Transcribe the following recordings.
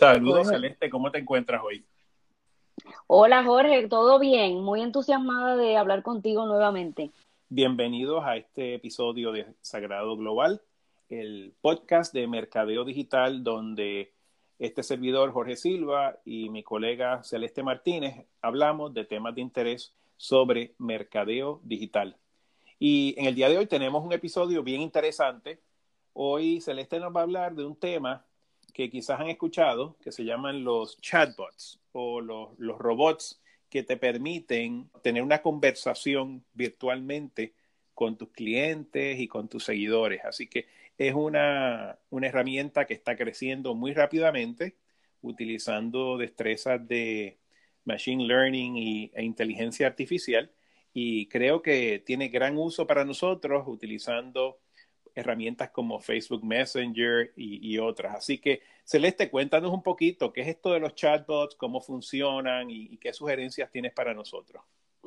Saludos, Celeste, ¿cómo te encuentras hoy? Hola, Jorge, todo bien. Muy entusiasmada de hablar contigo nuevamente. Bienvenidos a este episodio de Sagrado Global, el podcast de Mercadeo Digital, donde este servidor Jorge Silva y mi colega Celeste Martínez hablamos de temas de interés sobre mercadeo digital. Y en el día de hoy tenemos un episodio bien interesante. Hoy Celeste nos va a hablar de un tema que quizás han escuchado, que se llaman los chatbots o los, los robots que te permiten tener una conversación virtualmente con tus clientes y con tus seguidores. Así que es una, una herramienta que está creciendo muy rápidamente, utilizando destrezas de machine learning y, e inteligencia artificial. Y creo que tiene gran uso para nosotros utilizando herramientas como Facebook Messenger y, otras. Así que, Celeste, cuéntanos un poquito qué es esto de los chatbots, cómo funcionan y, qué sugerencias tienes para nosotros.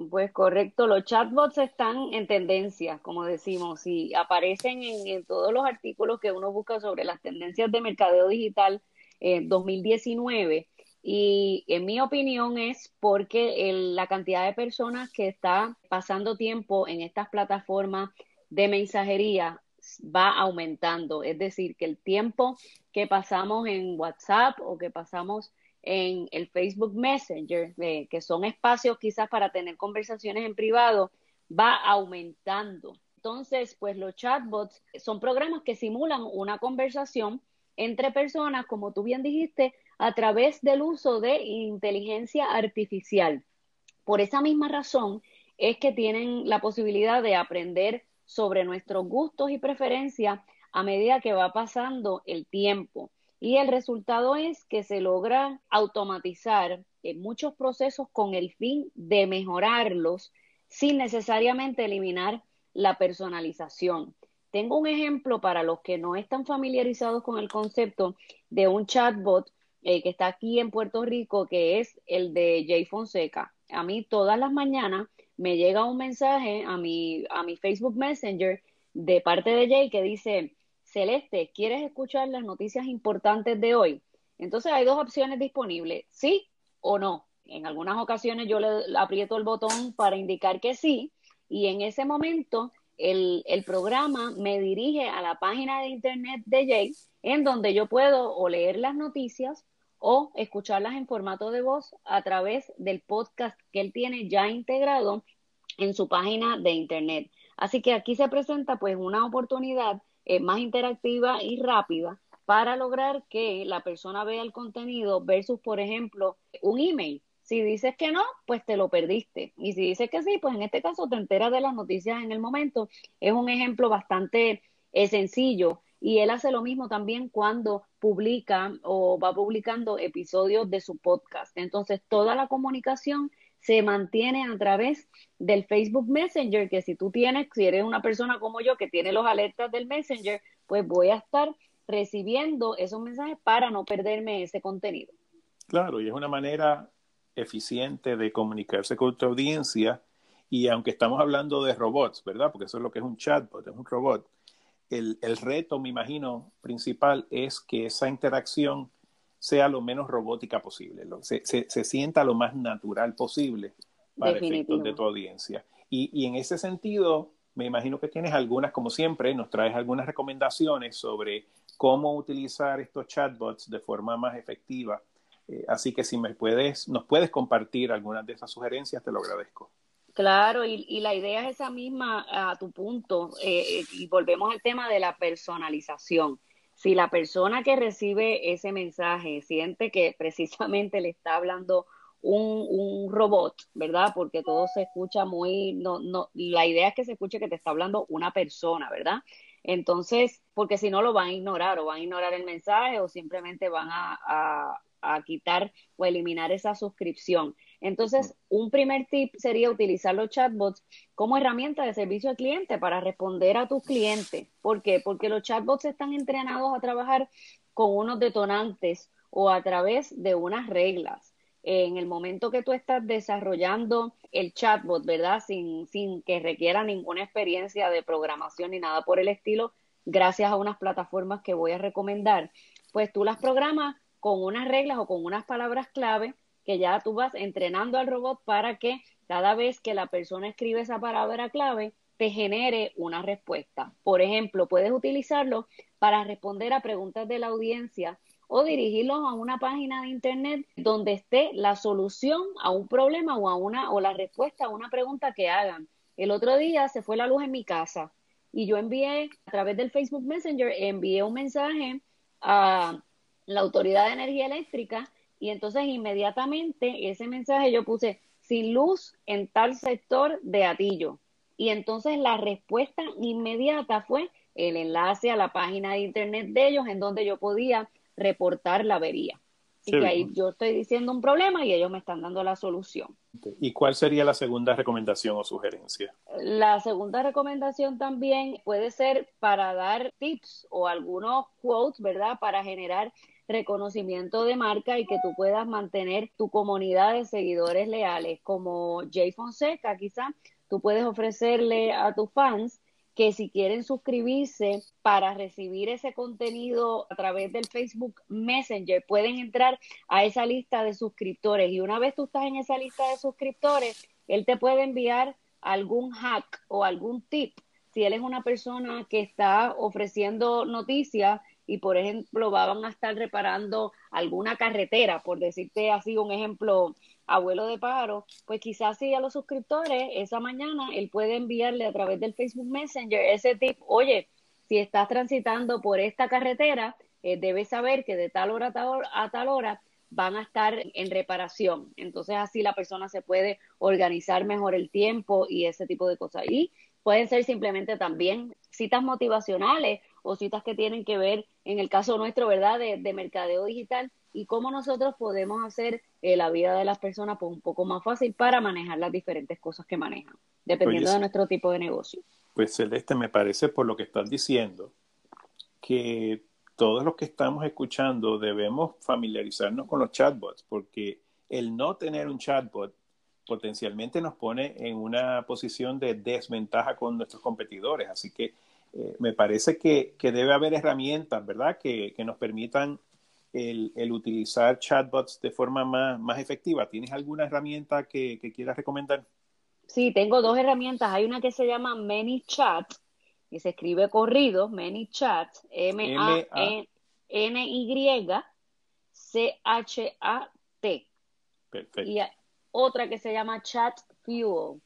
Pues correcto, los chatbots están en tendencia, como decimos, y aparecen en, todos los artículos que uno busca sobre las tendencias de mercadeo digital en 2019. Y en mi opinión es porque la cantidad de personas que está pasando tiempo en estas plataformas de mensajería va aumentando. Es decir, que el tiempo que pasamos en WhatsApp o que pasamos en el Facebook Messenger, eh, que son espacios quizás para tener conversaciones en privado, va aumentando. Entonces, pues los chatbots son programas que simulan una conversación entre personas, como tú bien dijiste, a través del uso de inteligencia artificial. Por esa misma razón es que tienen la posibilidad de aprender sobre nuestros gustos y preferencias a medida que va pasando el tiempo. Y el resultado es que se logra automatizar muchos procesos con el fin de mejorarlos sin necesariamente eliminar la personalización. Tengo un ejemplo para los que no están familiarizados con el concepto de un chatbot eh, que está aquí en Puerto Rico, que es el de Jay Fonseca. A mí todas las mañanas me llega un mensaje a mi, a mi Facebook Messenger de parte de Jay que dice, Celeste, ¿quieres escuchar las noticias importantes de hoy? Entonces hay dos opciones disponibles, sí o no. En algunas ocasiones yo le, aprieto el botón para indicar que sí y en ese momento el, el, programa me dirige a la página de internet de Jay en donde yo puedo o leer las noticias o escucharlas en formato de voz a través del podcast que él tiene ya integrado en su página de internet. Así que aquí se presenta pues una oportunidad eh, más interactiva y rápida para lograr que la persona vea el contenido versus, por ejemplo, un email. Si dices que no, pues te lo perdiste. Y si dices que sí, pues en este caso te enteras de las noticias en el momento. Es un ejemplo bastante eh, sencillo y él hace lo mismo también cuando publica o va publicando episodios de su podcast. Entonces, toda la comunicación se mantiene a través del Facebook Messenger, que si tú tienes, si eres una persona como yo que tiene los alertas del Messenger, pues voy a estar recibiendo esos mensajes para no perderme ese contenido. Claro, y es una manera eficiente de comunicarse con tu audiencia. Y aunque estamos hablando de robots, ¿verdad? Porque eso es lo que es un chatbot, es un robot el, reto, me imagino, principal es que esa interacción sea lo menos robótica posible, se, sienta lo más natural posible para efectos de tu audiencia. Y, en ese sentido, me imagino que tienes algunas, como siempre, nos traes algunas recomendaciones sobre cómo utilizar estos chatbots de forma más efectiva. Eh, así que si me puedes, nos puedes compartir algunas de esas sugerencias, te lo agradezco. Claro, y, la idea es esa misma a tu punto, eh, eh, y volvemos al tema de la personalización. Si la persona que recibe ese mensaje siente que precisamente le está hablando un, un, robot, ¿verdad? Porque todo se escucha muy, no, no, la idea es que se escuche que te está hablando una persona, ¿verdad? Entonces, porque si no lo van a ignorar o van a ignorar el mensaje o simplemente van a, a quitar o eliminar esa suscripción. Entonces, un primer tip sería utilizar los chatbots como herramienta de servicio al cliente para responder a tus clientes. ¿Por qué? Porque los chatbots están entrenados a trabajar con unos detonantes o a través de unas reglas. En el momento que tú estás desarrollando el chatbot, ¿verdad? Sin, sin que requiera ninguna experiencia de programación ni nada por el estilo, gracias a unas plataformas que voy a recomendar, pues tú las programas con unas reglas o con unas palabras clave que ya tú vas entrenando al robot para que cada vez que la persona escribe esa palabra clave, te genere una respuesta. Por ejemplo, puedes utilizarlo para responder a preguntas de la audiencia o dirigirlos a una página de internet donde esté la solución a un problema o a una o la respuesta a una pregunta que hagan. El otro día se fue la luz en mi casa y yo envié a través del Facebook Messenger envié un mensaje a la Autoridad de Energía Eléctrica y entonces inmediatamente ese mensaje yo puse sin luz en tal sector de Atillo. Y entonces la respuesta inmediata fue el enlace a la página de internet de ellos en donde yo podía reportar la avería. Así que ahí yo estoy diciendo un problema y ellos me están dando la solución. ¿Y cuál sería la segunda recomendación o sugerencia? La segunda recomendación también puede ser para dar tips o algunos quotes, ¿verdad? Para generar reconocimiento de marca y que tú puedas mantener tu comunidad de seguidores leales, como Jay Fonseca, quizá tú puedes ofrecerle a tus fans que si quieren suscribirse para recibir ese contenido a través del Facebook Messenger, pueden entrar a esa lista de suscriptores y una vez tú estás en esa lista de suscriptores, él te puede enviar algún hack o algún tip. Si él es una persona que está ofreciendo noticias y por ejemplo van a estar reparando alguna carretera, por decirte así un ejemplo, abuelo de pájaro, pues quizás si a los suscriptores esa mañana él puede enviarle a través del Facebook Messenger ese tip, oye, si estás transitando por esta carretera, eh, debes saber que de tal hora a tal, a tal hora van a estar en reparación. Entonces así la persona se puede organizar mejor el tiempo y ese tipo de cosas. Y pueden ser simplemente también citas motivacionales o citas que tienen que ver, en el caso nuestro, ¿verdad?, de, mercadeo digital y cómo nosotros podemos hacer eh, la vida de las personas pues, un poco más fácil para manejar las diferentes cosas que manejan, dependiendo de nuestro tipo de negocio. Pues Celeste, me parece por lo que estás diciendo que todos los que estamos escuchando debemos familiarizarnos con los chatbots, porque el no tener un chatbot potencialmente nos pone en una posición de desventaja con nuestros competidores. Así que eh, me parece que, debe haber herramientas, ¿verdad?, que, nos permitan el, utilizar chatbots de forma más, efectiva. ¿Tienes alguna herramienta que, quieras recomendar? Sí, tengo dos herramientas. Hay una que se llama ManyChat, y se escribe corrido, ManyChat, M-A-N-Y-C-H-A-T. Perfecto. Y otra que se llama Chat Fuel.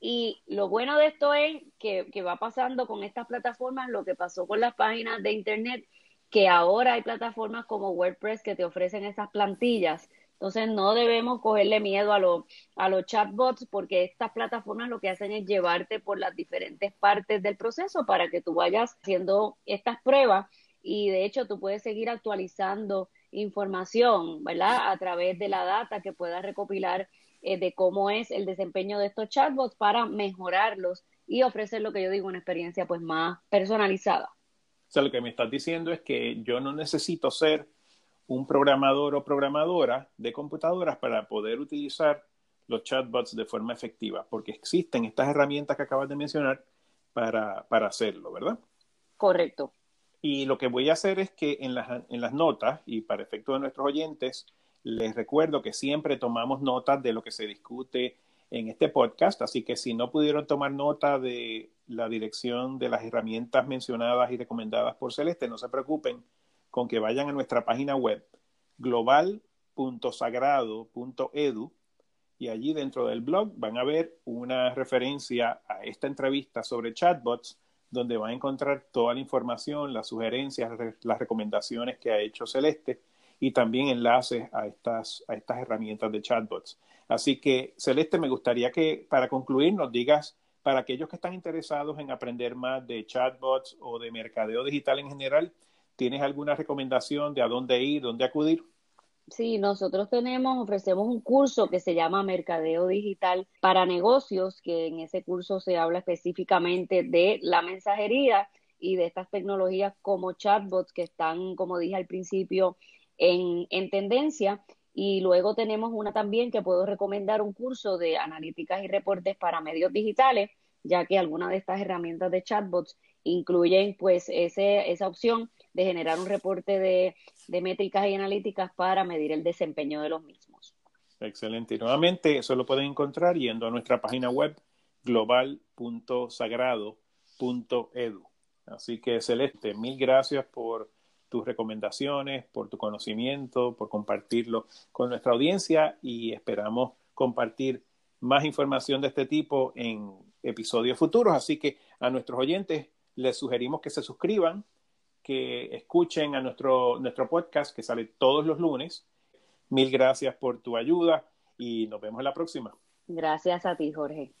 Y lo bueno de esto es que, va pasando con estas plataformas lo que pasó con las páginas de Internet, que ahora hay plataformas como WordPress que te ofrecen esas plantillas. Entonces no debemos cogerle miedo a, a los chatbots porque estas plataformas lo que hacen es llevarte por las diferentes partes del proceso para que tú vayas haciendo estas pruebas y de hecho tú puedes seguir actualizando información, ¿verdad? A través de la data que puedas recopilar eh, de cómo es el desempeño de estos chatbots para mejorarlos y ofrecer lo que yo digo, una experiencia pues más personalizada. O sea, lo que me estás diciendo es que yo no necesito ser un programador o programadora de computadoras para poder utilizar los chatbots de forma efectiva, porque existen estas herramientas que acabas de mencionar para, para hacerlo, ¿verdad? Correcto. Y lo que voy a hacer es que en las, en las notas, y para efecto de nuestros oyentes, les recuerdo que siempre tomamos notas de lo que se discute en este podcast, así que si no pudieron tomar nota de la dirección de las herramientas mencionadas y recomendadas por Celeste, no se preocupen con que vayan a nuestra página web global.sagrado.edu y allí dentro del blog van a ver una referencia a esta entrevista sobre chatbots donde van a encontrar toda la información, las sugerencias, las recomendaciones que ha hecho Celeste y también enlaces a estas, a estas herramientas de chatbots. Así que, Celeste, me gustaría que para concluir nos digas, para aquellos que están interesados en aprender más de chatbots o de mercadeo digital en general, ¿tienes alguna recomendación de a dónde ir, dónde acudir? Sí, nosotros tenemos, ofrecemos un curso que se llama Mercadeo Digital para Negocios, que en ese curso se habla específicamente de la mensajería y de estas tecnologías como chatbots que están, como dije al principio, en, en tendencia. Y luego tenemos una también que puedo recomendar un curso de analíticas y reportes para medios digitales, ya que algunas de estas herramientas de chatbots incluyen pues ese, esa opción de generar un reporte de, de métricas y analíticas para medir el desempeño de los mismos. Excelente. Y nuevamente, eso lo pueden encontrar yendo a nuestra página web global.sagrado.edu. Así que, Celeste, mil gracias por tus recomendaciones, por tu conocimiento, por compartirlo con nuestra audiencia y esperamos compartir más información de este tipo en episodios futuros. Así que a nuestros oyentes les sugerimos que se suscriban, que escuchen a nuestro, nuestro podcast que sale todos los lunes. Mil gracias por tu ayuda y nos vemos la próxima. Gracias a ti, Jorge.